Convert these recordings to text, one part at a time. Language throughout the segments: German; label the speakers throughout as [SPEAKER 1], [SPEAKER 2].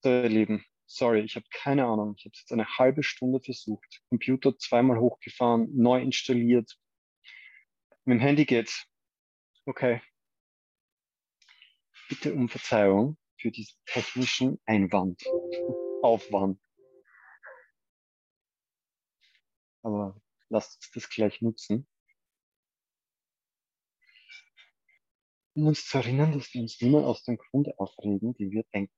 [SPEAKER 1] So, ihr Lieben, sorry, ich habe keine Ahnung. Ich habe es jetzt eine halbe Stunde versucht. Computer zweimal hochgefahren, neu installiert. Mit dem Handy geht's. Okay. Bitte um Verzeihung für diesen technischen Einwand. Aufwand. Aber lasst uns das gleich nutzen. Um uns zu erinnern, dass wir uns niemand aus dem Grund aufregen, die wir denken.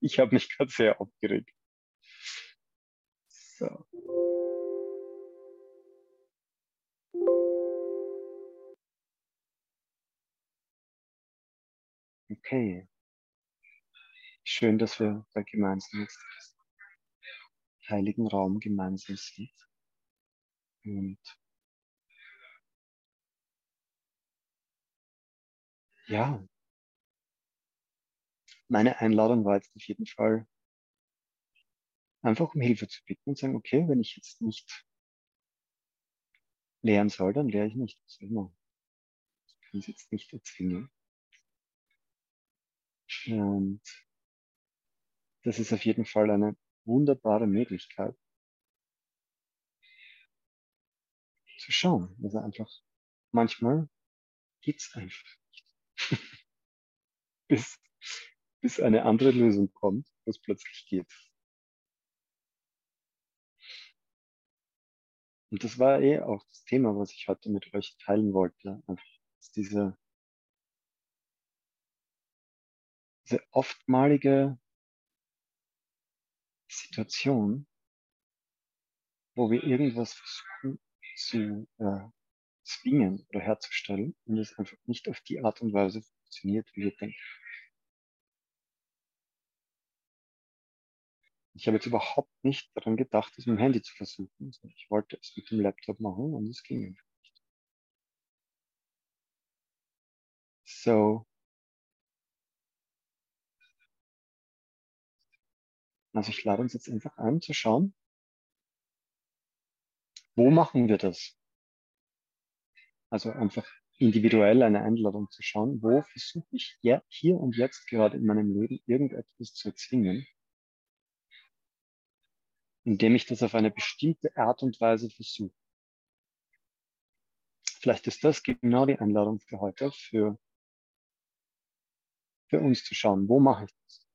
[SPEAKER 1] Ich habe mich gerade sehr aufgeregt. So. Okay. Schön, dass wir da gemeinsam jetzt heiligen Raum gemeinsam sind. Und ja, meine Einladung war jetzt auf jeden Fall, einfach um Hilfe zu bitten und sagen, okay, wenn ich jetzt nicht lehren soll, dann lehre ich nicht. Was soll ich kann es jetzt nicht erzwingen. Und das ist auf jeden Fall eine wunderbare Möglichkeit zu schauen. Also einfach, manchmal geht's einfach. bis, bis eine andere Lösung kommt, was plötzlich geht. Und das war eh auch das Thema, was ich heute mit euch teilen wollte. Einfach diese, diese oftmalige Situation, wo wir irgendwas versuchen zu äh, zwingen oder herzustellen und es einfach nicht auf die Art und Weise funktioniert, wie wir denken. Ich habe jetzt überhaupt nicht daran gedacht, es mit dem Handy zu versuchen. Ich wollte es mit dem Laptop machen und es ging einfach nicht. So. Also ich lade uns jetzt einfach ein zu schauen, wo machen wir das? Also einfach individuell eine Einladung zu schauen, wo versuche ich hier und jetzt gerade in meinem Leben irgendetwas zu erzwingen, indem ich das auf eine bestimmte Art und Weise versuche. Vielleicht ist das genau die Einladung für heute, für, für uns zu schauen, wo mache ich das?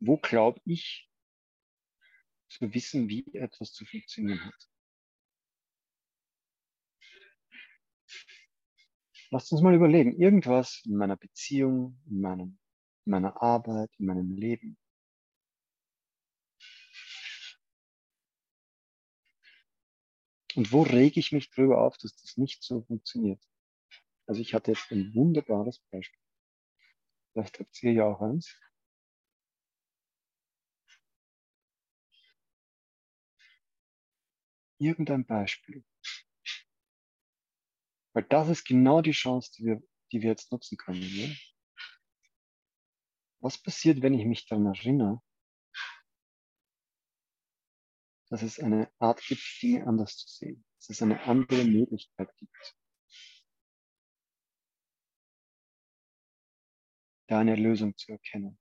[SPEAKER 1] Wo glaube ich zu wissen, wie etwas zu funktionieren hat? Lasst uns mal überlegen, irgendwas in meiner Beziehung, in, meinem, in meiner Arbeit, in meinem Leben, Und wo rege ich mich drüber auf, dass das nicht so funktioniert? Also ich hatte jetzt ein wunderbares Beispiel. Vielleicht habt ihr ja auch eins. Irgendein Beispiel. Weil das ist genau die Chance, die wir, die wir jetzt nutzen können. Ne? Was passiert, wenn ich mich daran erinnere, dass es eine Art gibt, Dinge anders zu sehen, dass es eine andere Möglichkeit gibt, da eine Lösung zu erkennen.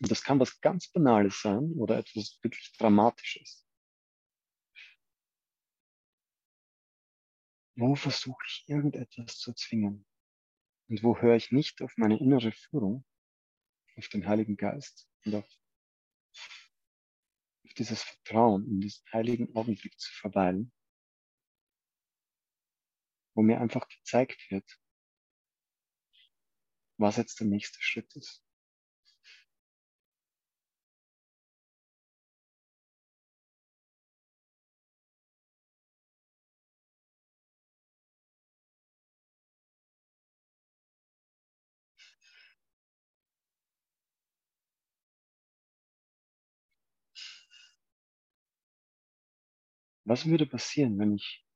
[SPEAKER 1] Und das kann was ganz Banales sein oder etwas wirklich Dramatisches. Wo versuche ich irgendetwas zu zwingen? Und wo höre ich nicht auf meine innere Führung, auf den Heiligen Geist und auf auf dieses Vertrauen, in diesen heiligen Augenblick zu verweilen, wo mir einfach gezeigt wird, was jetzt der nächste Schritt ist. Was würde passieren, wenn ich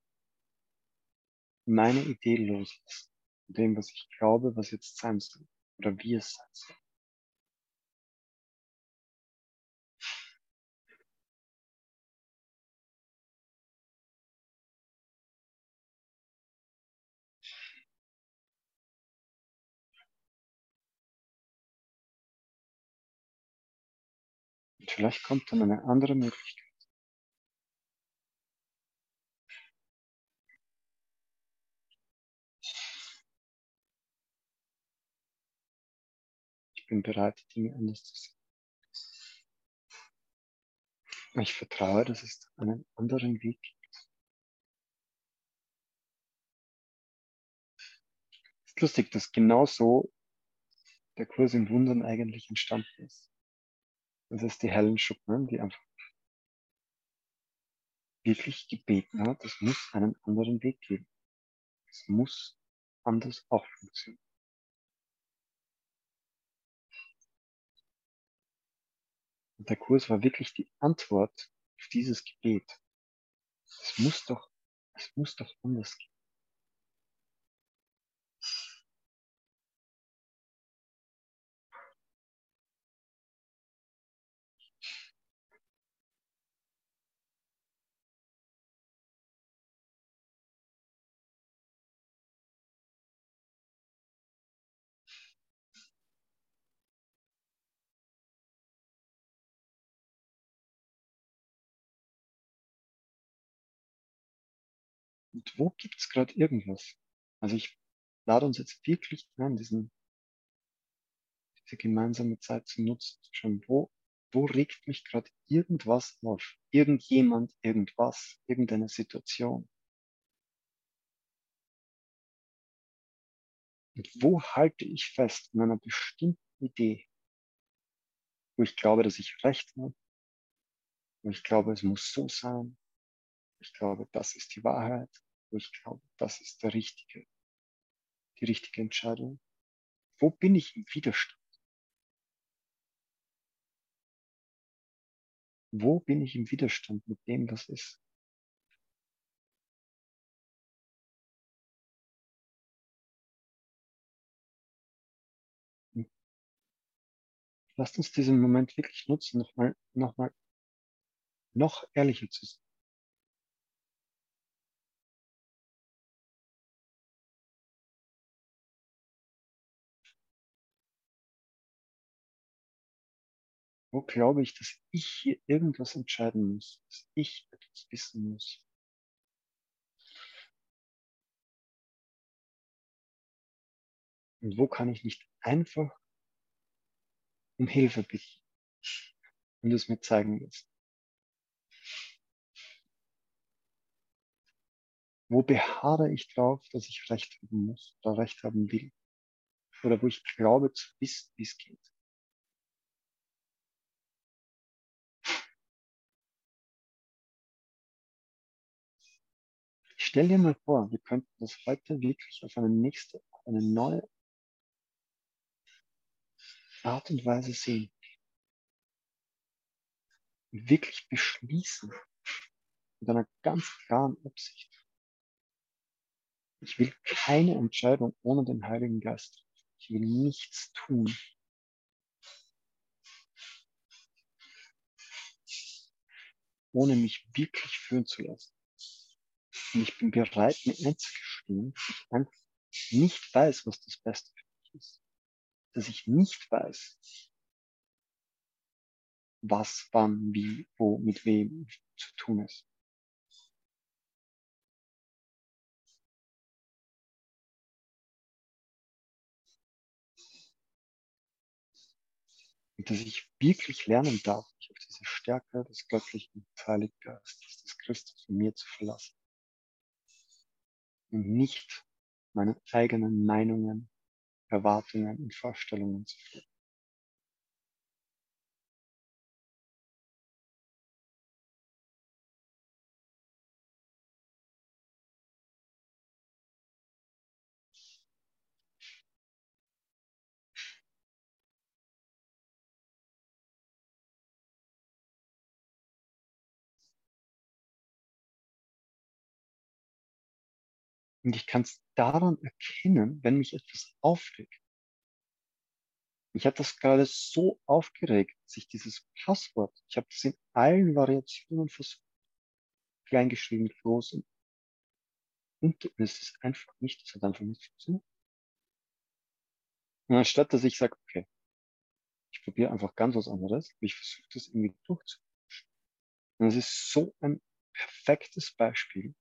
[SPEAKER 1] meine Idee loslasse, dem, was ich glaube, was jetzt sein soll oder wie es sein soll? Vielleicht kommt dann eine andere Möglichkeit. Bin bereit, die Dinge anders zu sehen. Ich vertraue, dass es einen anderen Weg gibt. Es ist lustig, dass genau so der Kurs im Wundern eigentlich entstanden ist. Das ist die hellen Schuppen, die einfach wirklich gebeten hat, es muss einen anderen Weg geben. Es muss anders auch funktionieren. Und der Kurs war wirklich die Antwort auf dieses Gebet. Es muss doch, es muss doch anders gehen. Und wo gibt's gerade irgendwas? Also ich lade uns jetzt wirklich an, diesen, diese gemeinsame Zeit zu nutzen, zu schauen, wo, wo regt mich gerade irgendwas auf? Irgendjemand, irgendwas, irgendeine Situation. Und wo halte ich fest an einer bestimmten Idee, wo ich glaube, dass ich recht habe, wo ich glaube, es muss so sein, ich glaube, das ist die Wahrheit, wo ich glaube, das ist der richtige, die richtige Entscheidung. Wo bin ich im Widerstand? Wo bin ich im Widerstand mit dem, was ist? Lasst uns diesen Moment wirklich nutzen, nochmal, nochmal, noch ehrlicher zu sein. Wo glaube ich, dass ich hier irgendwas entscheiden muss, dass ich etwas wissen muss? Und wo kann ich nicht einfach um Hilfe bitten und es mir zeigen lassen? Wo beharre ich drauf, dass ich Recht haben muss oder Recht haben will? Oder wo ich glaube zu wissen, wie es geht? Stell dir mal vor, wir könnten das heute wirklich auf eine nächste, eine neue Art und Weise sehen. Und wirklich beschließen mit einer ganz klaren Absicht. Ich will keine Entscheidung ohne den Heiligen Geist. Ich will nichts tun. ohne mich wirklich führen zu lassen. Und ich bin bereit, mir einzugestehen, dass ich nicht weiß, was das Beste für mich ist. Dass ich nicht weiß, was, wann, wie, wo, mit wem zu tun ist. Und dass ich wirklich lernen darf, mich auf diese Stärke des göttlichen Heiligen Geistes, des Christus in mir zu verlassen nicht meine eigenen Meinungen, Erwartungen und Vorstellungen zu folgen. Und ich kann es daran erkennen, wenn mich etwas aufregt. Ich habe das gerade so aufgeregt, sich dieses Passwort, ich habe das in allen Variationen versucht, kleingeschrieben, groß und, und es ist einfach nicht, es hat einfach nicht funktioniert. Und anstatt dass ich sage, okay, ich probiere einfach ganz was anderes, ich versuche das irgendwie durchzupuschen. Und es ist so ein perfektes Beispiel.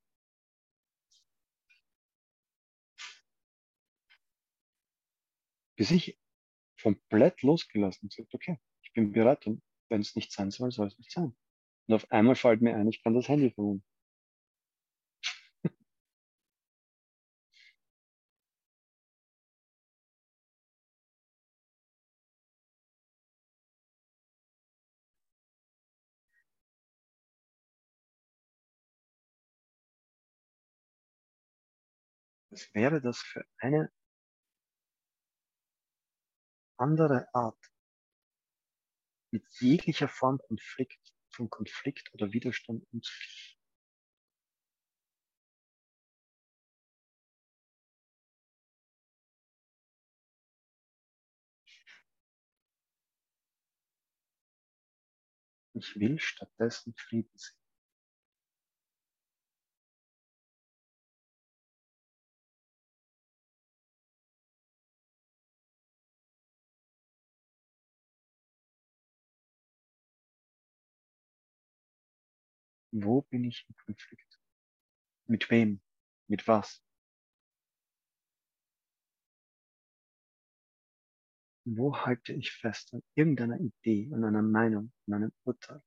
[SPEAKER 1] Bis ich komplett losgelassen und gesagt, okay, ich bin bereit und wenn es nicht sein soll, soll es nicht sein. Und auf einmal fällt mir ein, ich kann das Handy verwenden. Was wäre das für eine andere Art, mit jeglicher Form Konflikt, von Konflikt oder Widerstand umzugehen? Ich will stattdessen Frieden sehen. Wo bin ich im Konflikt? Mit wem? Mit was? Wo halte ich fest an irgendeiner Idee, an einer Meinung, an einem Urteil,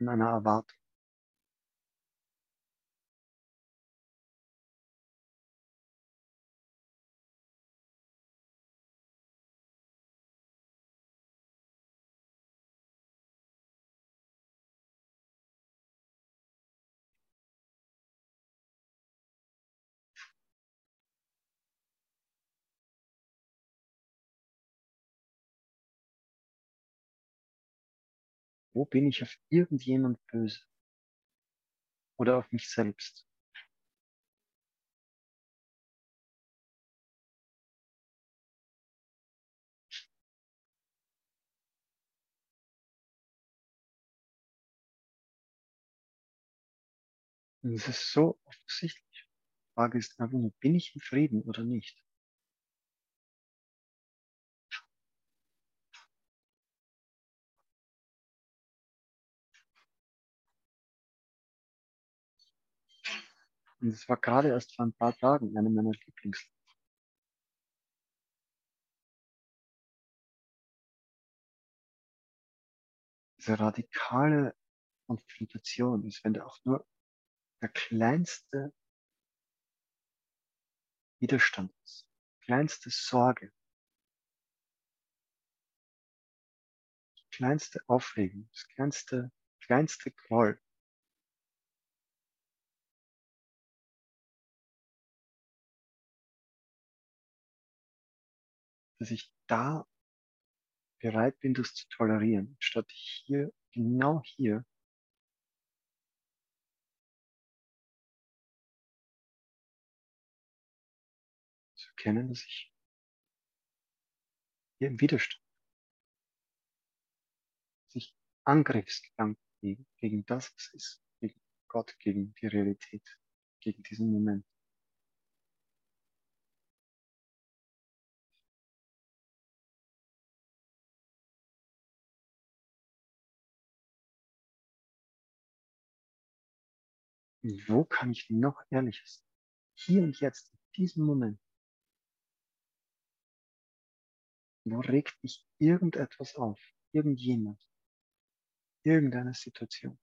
[SPEAKER 1] an einer Erwartung? Wo bin ich auf irgendjemand böse? Oder auf mich selbst? Und es ist so offensichtlich. Die Frage ist einfach nur, bin ich im Frieden oder nicht? Und es war gerade erst vor ein paar Tagen eine meiner Lieblings. Diese radikale Konfrontation ist, wenn da auch nur der kleinste Widerstand ist, kleinste Sorge, kleinste Aufregung, das kleinste, kleinste Groll, dass ich da bereit bin, das zu tolerieren, statt hier, genau hier, zu erkennen, dass ich hier im Widerstand, dass ich Angriffsgedanken gegen, gegen das, was ist, gegen Gott, gegen die Realität, gegen diesen Moment. Wo kann ich noch ehrlicher sein? Hier und jetzt, in diesem Moment. Wo regt mich irgendetwas auf? Irgendjemand? Irgendeine Situation?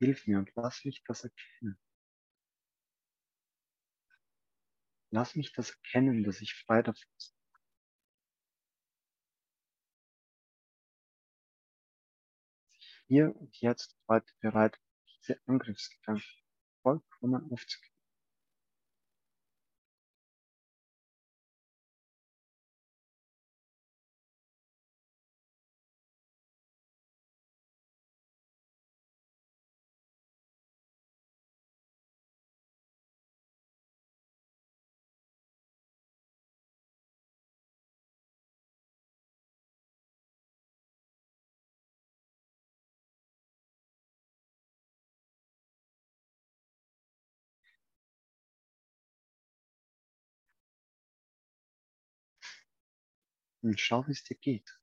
[SPEAKER 1] Hilf mir und lass mich das erkennen. Lass mich das erkennen, dass ich frei davon bin. Hier und jetzt heute bereit, diese Angriffsgedanken vollkommen aufzugeben. Und schau, wie es dir geht.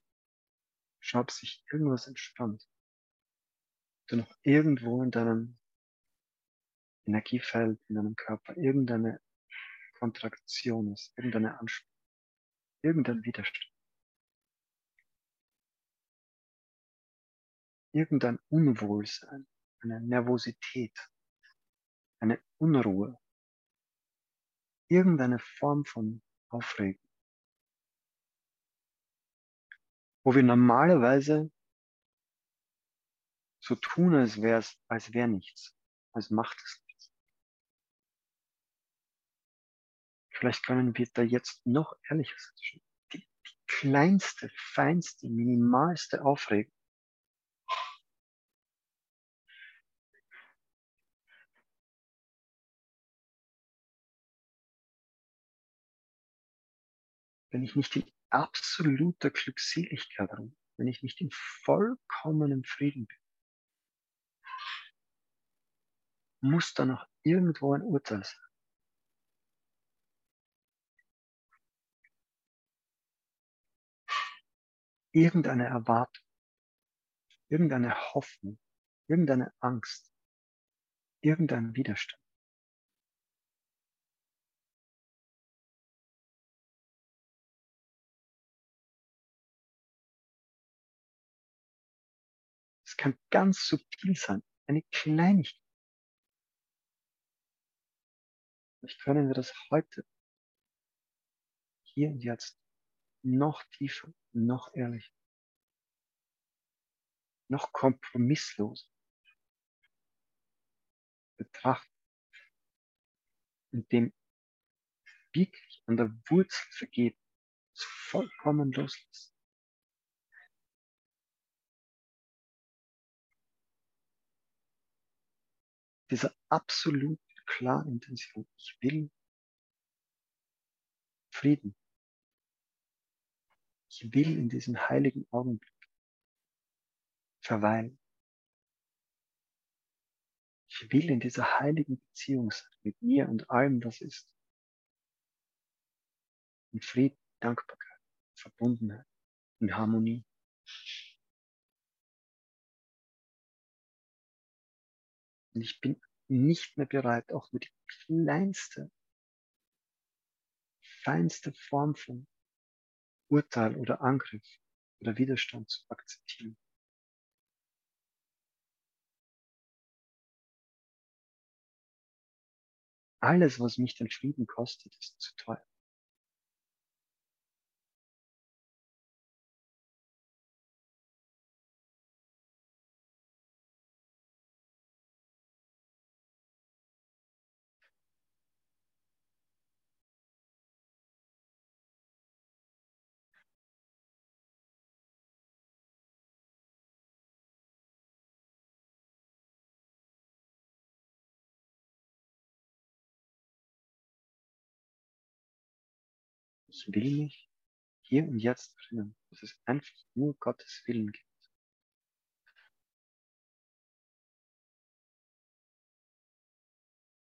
[SPEAKER 1] Schau, ob sich irgendwas entspannt. Du noch irgendwo in deinem Energiefeld, in deinem Körper irgendeine Kontraktion ist, irgendeine Anspannung, irgendein Widerstand. Irgendein Unwohlsein, eine Nervosität, eine Unruhe, irgendeine Form von Aufregung, wo wir normalerweise so tun, als wäre als wäre nichts, als macht es nichts. Vielleicht können wir da jetzt noch ehrlicher sein. Die, die kleinste, feinste, minimalste Aufregung wenn ich nicht in absoluter Glückseligkeit bin, wenn ich nicht in vollkommenem Frieden bin, muss da noch irgendwo ein Urteil sein. Irgendeine Erwartung, irgendeine Hoffnung, irgendeine Angst, irgendein Widerstand. Es kann ganz subtil sein, eine Kleinigkeit. Vielleicht können wir das heute, hier und jetzt, noch tiefer, noch ehrlicher, noch kompromissloser betrachten, indem wirklich an der Wurzel vergeben, vollkommen loslassen. Diese absolut klare Intention. Ich will Frieden. Ich will in diesem heiligen Augenblick verweilen. Ich will in dieser heiligen Beziehung sein mit mir und allem, was ist. In Frieden, Dankbarkeit, Verbundenheit, in Harmonie. Und ich bin nicht mehr bereit, auch nur die kleinste, feinste Form von Urteil oder Angriff oder Widerstand zu akzeptieren. Alles, was mich den Frieden kostet, ist zu teuer. Ich will mich hier und jetzt erinnern, dass es einfach nur Gottes Willen gibt.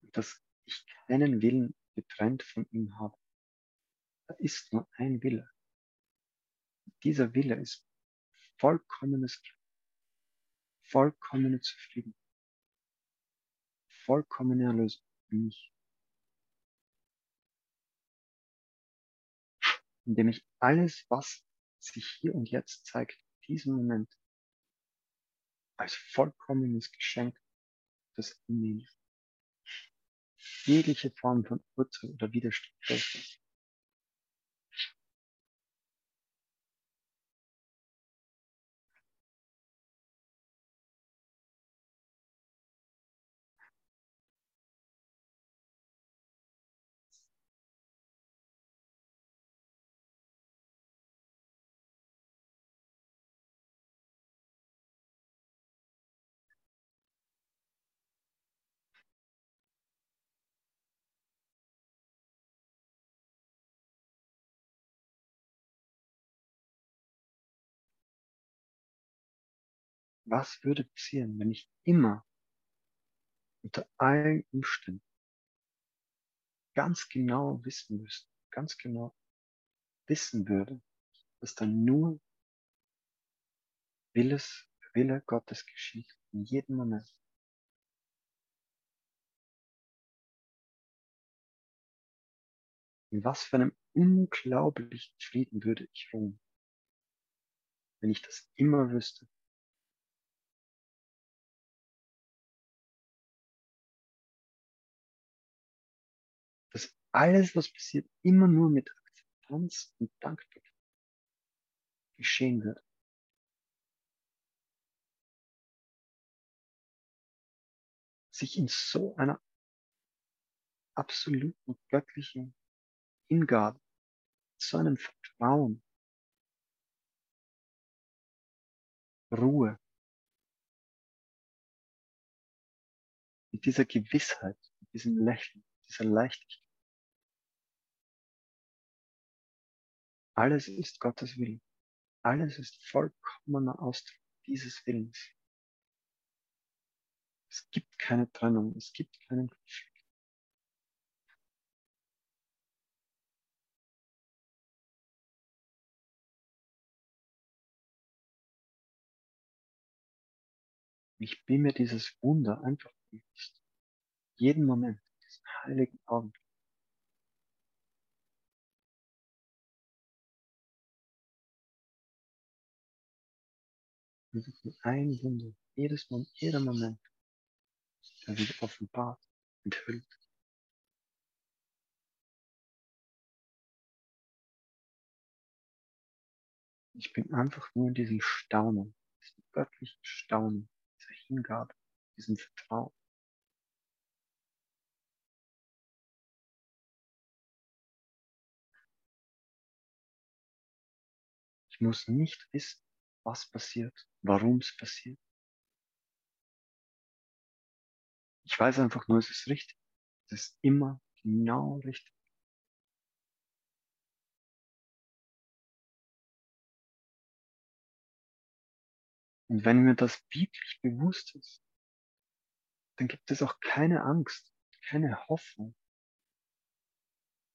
[SPEAKER 1] Dass ich keinen Willen getrennt von ihm habe. Da ist nur ein Wille. Dieser Wille ist vollkommenes Glück, vollkommene Zufriedenheit, vollkommene Erlösung für mich. Indem ich alles, was sich hier und jetzt zeigt, in diesem Moment, als vollkommenes Geschenk das annehme. Jegliche Form von Urteil oder Widerstand Was würde passieren, wenn ich immer unter allen Umständen ganz genau wissen müsste, ganz genau wissen würde, dass dann nur Willes, Wille Gottes geschieht in jedem Moment. In was für einem unglaublichen Frieden würde ich ruhen, wenn ich das immer wüsste. Alles, was passiert, immer nur mit Akzeptanz und Dankbarkeit geschehen wird. Sich in so einer absoluten göttlichen Hingabe, so einem Vertrauen, Ruhe, mit dieser Gewissheit, mit diesem Lächeln, dieser Leichtigkeit. Alles ist Gottes Willen. Alles ist vollkommener Ausdruck dieses Willens. Es gibt keine Trennung, es gibt keinen Konflikt. Ich bin mir dieses Wunder einfach bewusst. Jeden Moment, diesen heiligen Augenblick. Und ein Wunder, jedes Moment, jeder Moment, der wird offenbart, enthüllt. Ich bin einfach nur in diesem Staunen, diesem göttlichen Staunen, dieser Hingabe, diesem Vertrauen. Ich muss nicht wissen, was passiert, warum es passiert. Ich weiß einfach nur, es ist richtig. Es ist immer genau richtig. Und wenn mir das wirklich bewusst ist, dann gibt es auch keine Angst, keine Hoffnung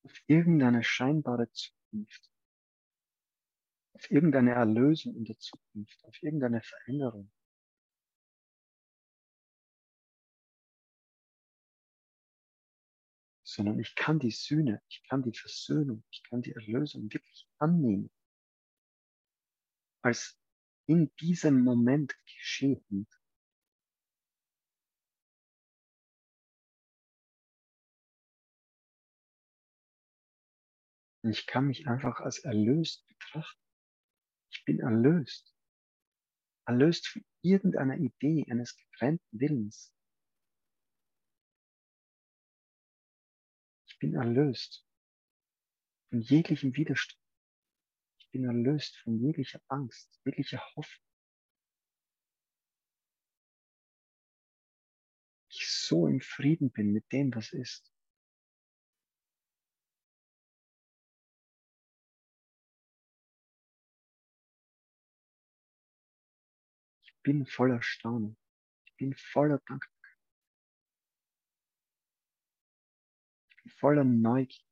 [SPEAKER 1] auf irgendeine scheinbare Zukunft, auf irgendeine Erlösung in der Zukunft, auf irgendeine Veränderung. Sondern ich kann die Sühne, ich kann die Versöhnung, ich kann die Erlösung wirklich annehmen. Als in diesem Moment geschehend. Und ich kann mich einfach als erlöst betrachten. Ich bin erlöst. Erlöst von irgendeiner Idee eines getrennten Willens. Ich bin erlöst von jeglichem Widerstand. Ich bin erlöst von jeglicher Angst, jeglicher Hoffnung. Ich so im Frieden bin mit dem, was ist. Bin voller Staunen. Ich bin voller Dankbarkeit. Ich bin voller Neugier.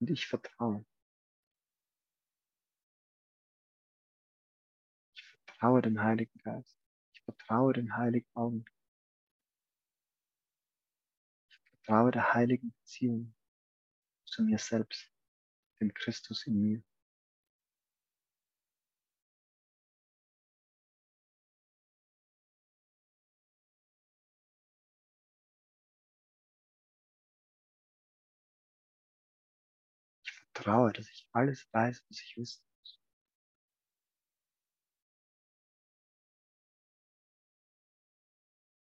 [SPEAKER 1] Und ich vertraue. Ich vertraue dem Heiligen Geist. Ich vertraue den heiligen Augen. Ich vertraue der heiligen Beziehung zu mir selbst, dem Christus in mir. Ich vertraue, dass ich alles weiß, was ich wissen muss.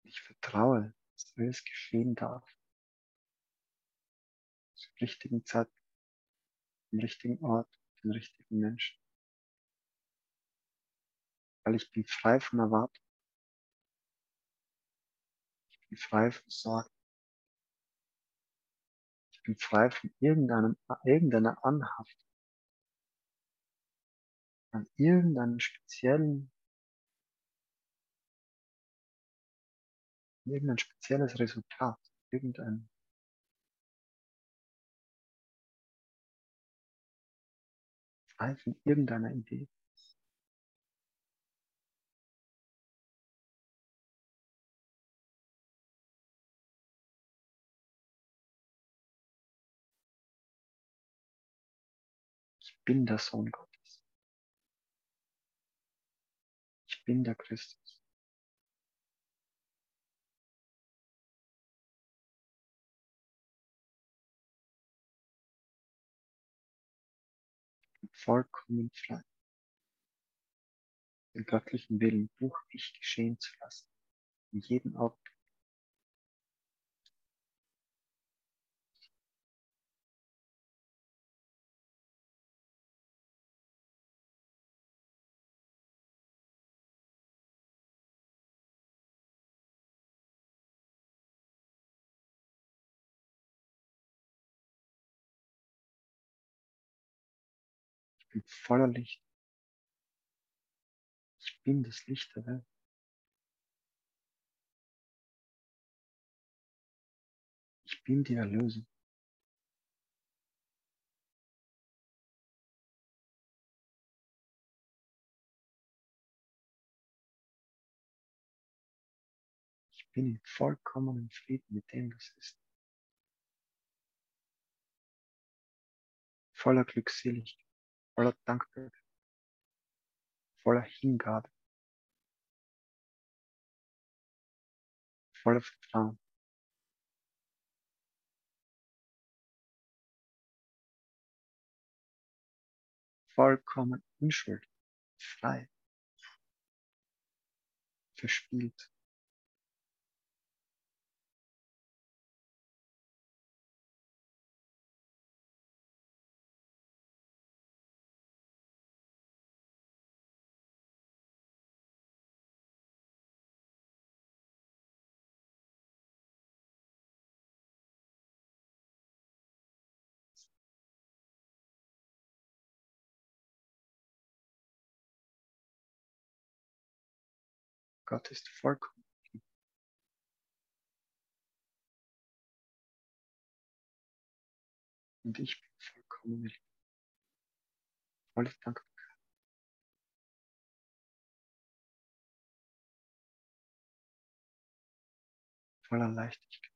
[SPEAKER 1] Ich vertraue, dass alles geschehen darf richtigen Zeit, am richtigen Ort, den richtigen Menschen. Weil ich bin frei von Erwartung. Ich bin frei von Sorgen. Ich bin frei von irgendeinem, irgendeiner Anhaftung an irgendeinem speziellen, irgendein spezielles Resultat irgendein frei von irgendeiner Idee. Ich bin der Sohn Gottes. Ich bin der Christus. Vollkommen frei, den göttlichen Willen durch mich geschehen zu lassen, in jedem Augenblick. Bin voller Licht. Ich bin das Licht der Welt. Ich bin die Erlösung. Ich bin in vollkommenem Frieden mit dem, was ist. Voller Glückseligkeit, voller Dankbarkeit, voller Hingabe, voller Vertrauen. vollkommen unschuldig, frei, verspielt. Gott ist vollkommen. Und ich bin vollkommen Liebe. Dankbarkeit. Voller Leichtigkeit.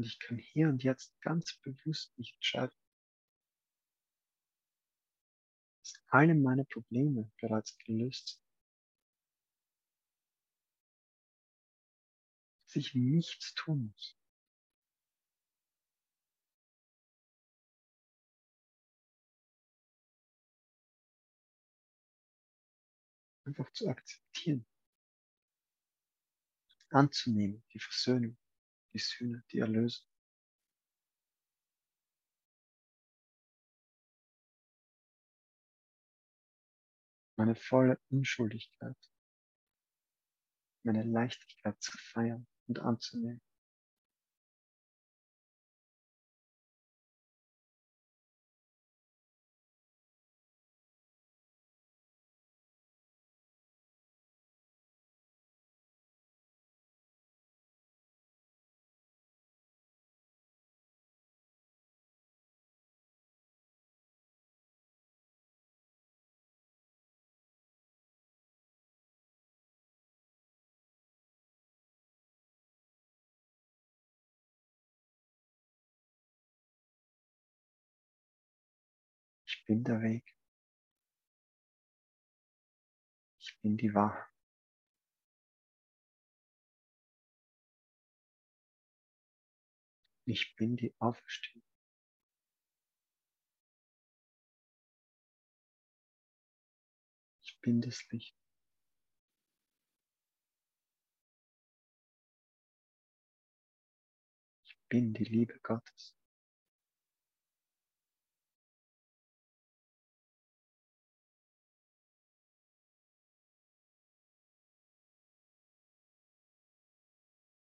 [SPEAKER 1] Und ich kann hier und jetzt ganz bewusst mich entscheiden, dass alle meine Probleme bereits gelöst sind. Dass ich nichts tun muss. Einfach zu akzeptieren, anzunehmen, die Versöhnung die Sühne, die Erlösung. Meine volle Unschuldigkeit, meine Leichtigkeit zu feiern und anzunehmen. Bin der Weg. Ich bin die Wahrheit. Ich bin die Auferstehung. Ich bin das Licht. Ich bin die Liebe Gottes.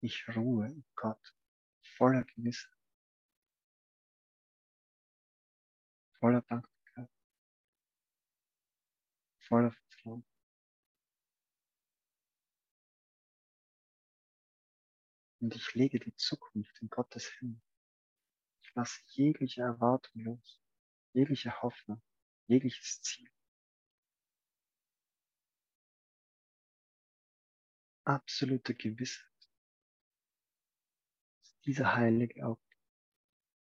[SPEAKER 1] Ich ruhe in Gott voller Gewissheit, voller Dankbarkeit, voller Vertrauen. Und ich lege die Zukunft in Gottes Hände. Ich lasse jegliche Erwartung los, jegliche Hoffnung, jegliches Ziel. Absolute Gewissheit, dieser heilige Augenblick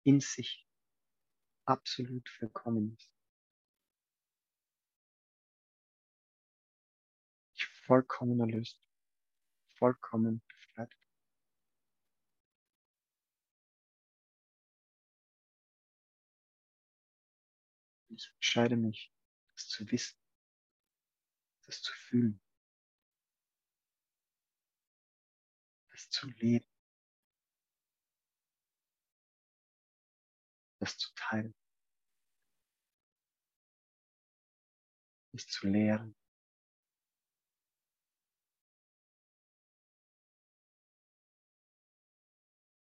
[SPEAKER 1] in sich absolut vollkommen ist. Ich vollkommen erlöst, vollkommen befreit. Ich entscheide mich, das zu wissen, das zu fühlen, das zu leben, das zu teilen, es zu lehren.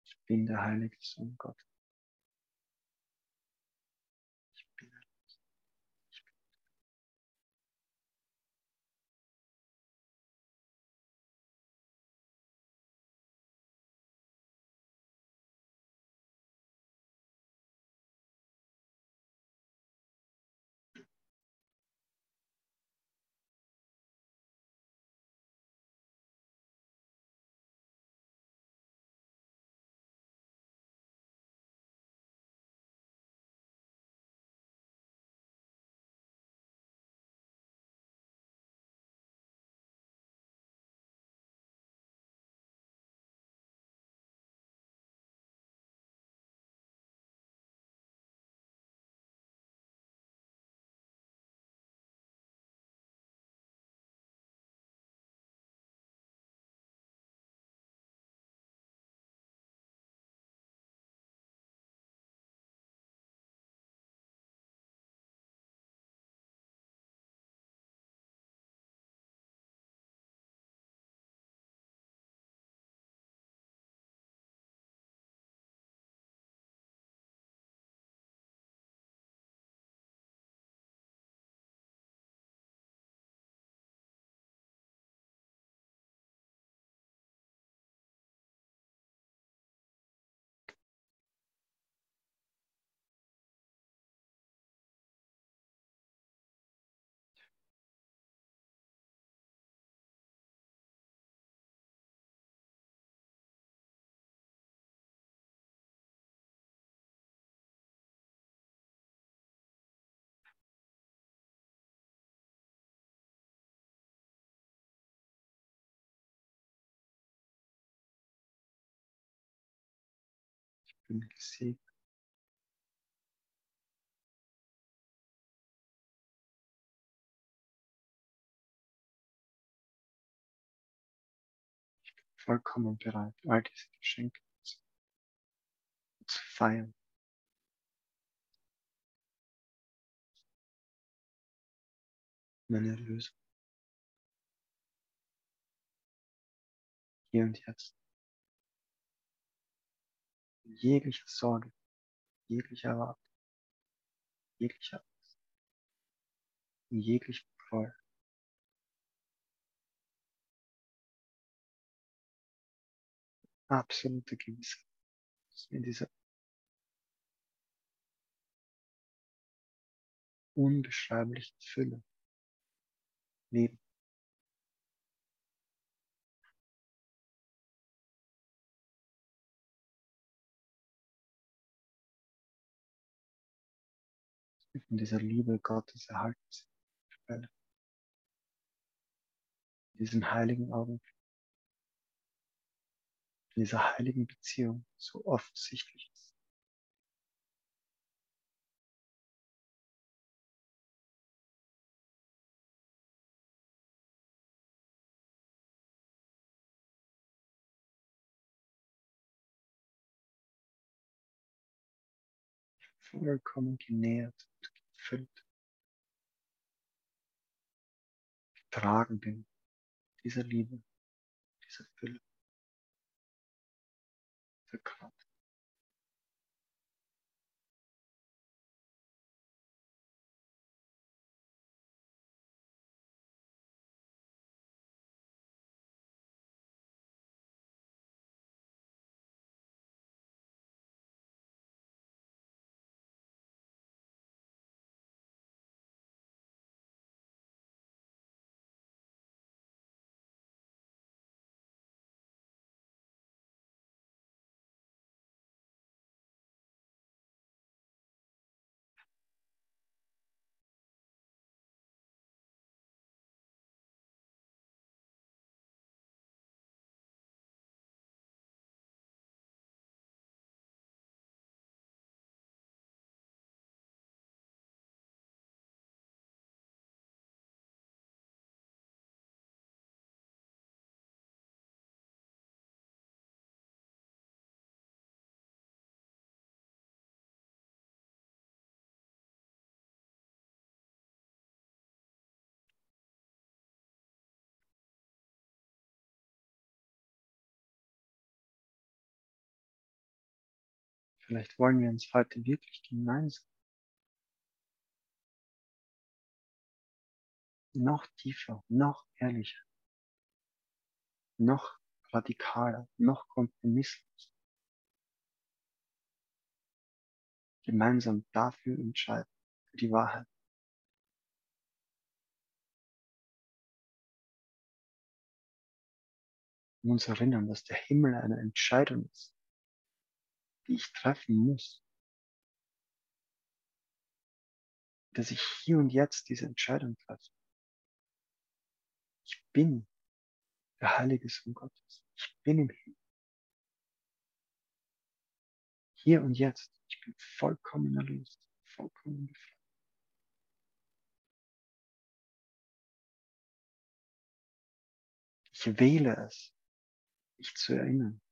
[SPEAKER 1] Ich bin der heilige Sohn Gottes. Bin gesegnet. Ich bin vollkommen bereit, all diese Geschenke zu, feiern. Meine Erlösung. Hier und jetzt. Jegliche Sorge, jegliche Erwartung, jegliche Angst, jegliche Groll. Absolute Gewissheit, in dieser unbeschreiblichen Fülle leben. Von dieser Liebe Gottes erhalten sind. In diesem heiligen Augenblick, in dieser heiligen Beziehung so offensichtlich ist. Vollkommen genährt und gefüllt. Getragen bin dieser Liebe, dieser Fülle. Vielleicht wollen wir uns heute wirklich gemeinsam noch tiefer, noch ehrlicher, noch radikaler, noch kompromisslos gemeinsam dafür entscheiden, für die Wahrheit. Und uns erinnern, dass der Himmel eine Entscheidung ist, die ich treffen muss. Dass ich hier und jetzt diese Entscheidung treffe. Ich bin der heilige Sohn Gottes. Ich bin im Himmel. Hier und jetzt. Ich bin vollkommen erlöst, vollkommen befreit. Ich wähle es, mich zu erinnern.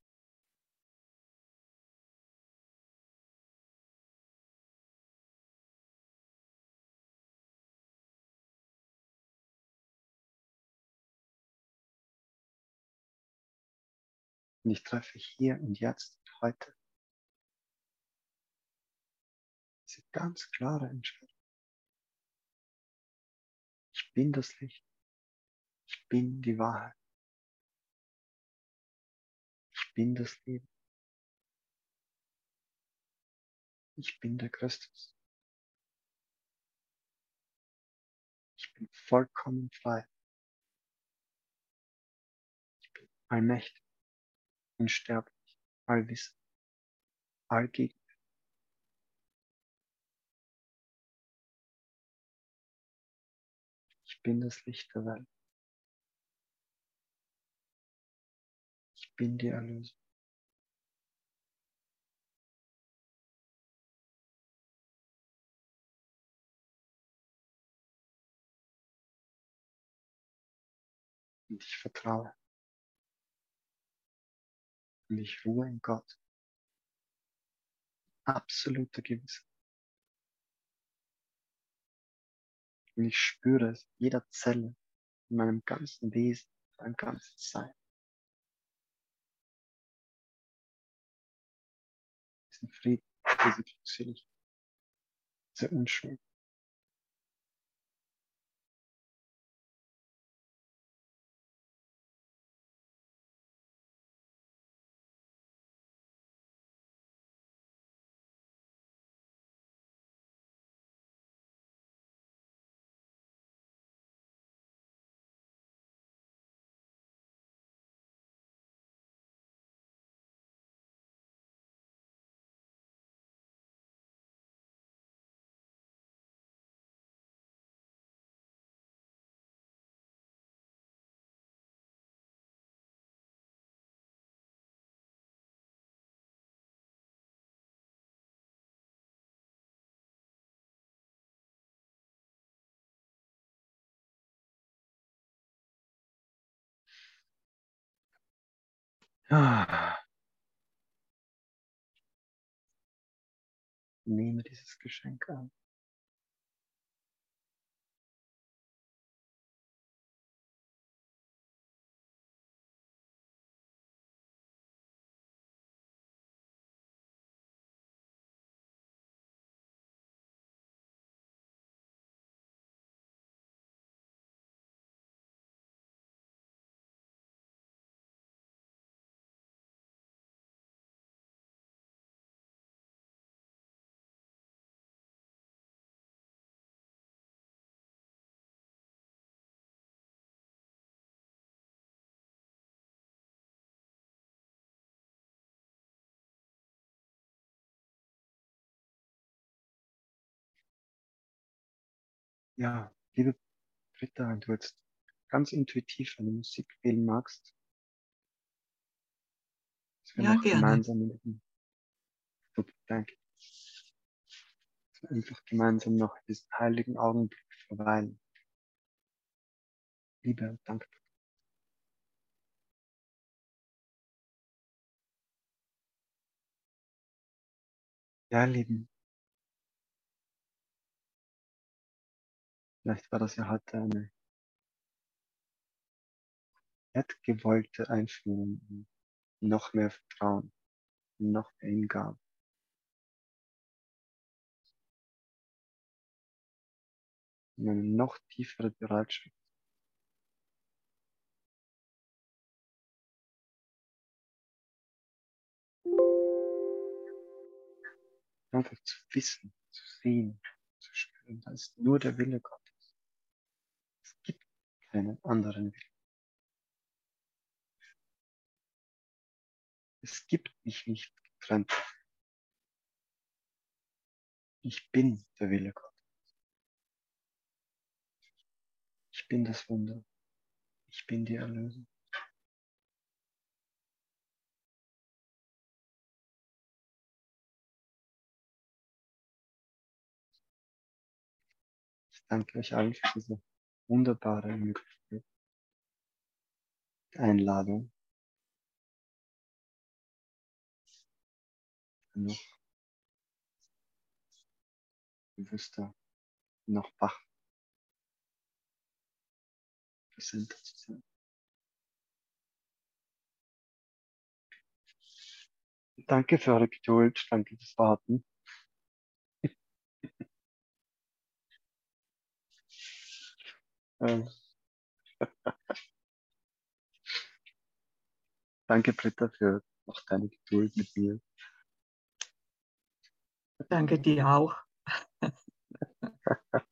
[SPEAKER 1] Und ich treffe hier und jetzt heute diese ganz klare Entscheidung. Ich bin das Licht. Ich bin die Wahrheit. Ich bin das Leben. Ich bin der Christus. Ich bin vollkommen frei. Ich bin allmächtig, unsterblich, allwissend, allgegenwärtig. Ich bin das Licht der Welt. Ich bin die Erlösung. Und ich vertraue. Und ich ruhe in Gott. Absolute Gewissheit. Und ich spüre es jeder Zelle in meinem ganzen Wesen, in meinem ganzen Sein. Diesen Frieden, diese Glückseligkeit, diese Unschuld. Ah. Nehme dieses Geschenk an. Ja, liebe Britta, wenn du jetzt ganz intuitiv eine Musik wählen magst, dass wir
[SPEAKER 2] Ja,
[SPEAKER 1] noch
[SPEAKER 2] gerne.
[SPEAKER 1] gemeinsam in diesem, super, danke, dass wir einfach gemeinsam noch in diesem heiligen Augenblick verweilen. Liebe und Dank. Ja, Lieben, vielleicht war das ja heute eine gewollte Einführung in noch mehr Vertrauen, noch mehr Hingabe. In eine noch tiefere Bereitschaft. Einfach zu wissen, zu sehen, zu spüren, da ist nur der Wille Gottes. Keinen anderen Willen. Es gibt mich nicht getrennt. Ich bin der Wille Gottes. Ich bin das Wunder. Ich bin die Erlösung. Ich danke euch allen für diese wunderbare Möglichkeit, Einladung, noch bewusster, noch wach. Präsenter zu sein. Danke für eure Geduld, danke fürs Warten. Danke, Britta, für auch deine Geduld mit mir.
[SPEAKER 2] Danke dir auch.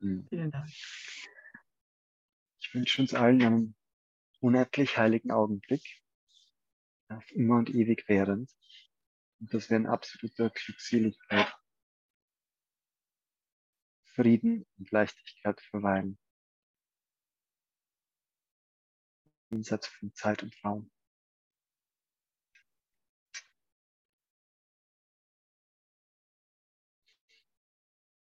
[SPEAKER 1] Hm.
[SPEAKER 2] Vielen Dank.
[SPEAKER 1] Ich wünsche uns allen einen unendlich heiligen Augenblick, auf immer und ewig während, und dass wir in absoluter Glückseligkeit, Frieden und Leichtigkeit verweilen. Jenseits von Zeit und Raum.